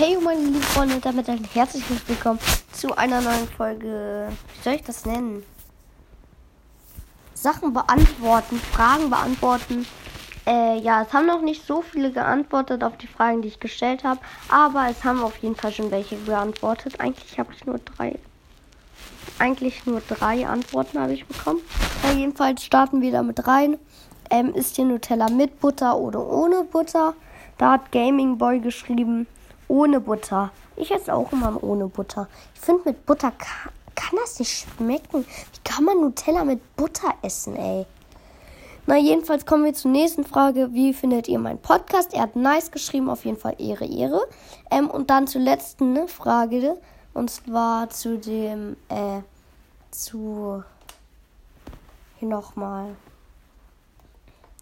Hey meine lieben Freunde, damit ein herzliches Willkommen zu einer neuen Folge. Wie soll ich das nennen? Sachen beantworten, Fragen beantworten. Äh, ja, es haben noch nicht so viele geantwortet auf die Fragen, die ich gestellt habe, aber es haben auf jeden Fall schon welche beantwortet. Eigentlich habe ich nur drei. Eigentlich nur drei Antworten habe ich bekommen. Ja, jedenfalls starten wir damit rein. Ähm, ist hier Nutella mit Butter oder ohne Butter? Da hat Gaming Boy geschrieben, ohne Butter. Ich esse auch immer ohne Butter. Ich finde, mit Butter kann, kann das nicht schmecken. Wie kann man Nutella mit Butter essen, ey? Na, jedenfalls kommen wir zur nächsten Frage. Wie findet ihr meinen Podcast? Er hat nice geschrieben, auf jeden Fall Ehre, Ehre. Ähm, und dann zur letzten ne, Frage. Und zwar zu dem, äh, zu, hier nochmal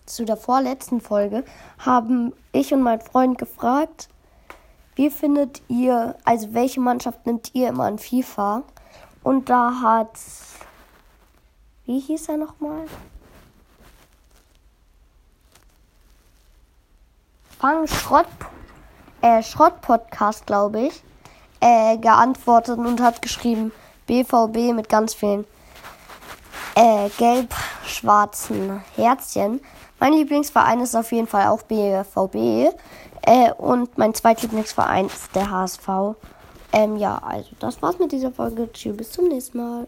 zu der vorletzten Folge haben ich und mein Freund gefragt, wie findet ihr, also welche Mannschaft nimmt ihr immer an FIFA? Und da hat, wie hieß er nochmal? Fang Schrott, äh, Schrott-Podcast, glaube ich, äh, geantwortet und hat geschrieben BVB mit ganz vielen äh, gelb-schwarzen Herzchen. Mein Lieblingsverein ist auf jeden Fall auch BVB. Äh, und mein zweitlieblingsverein ist der HSV. Ähm, ja, also das war's mit dieser Folge. Tschüss, bis zum nächsten Mal.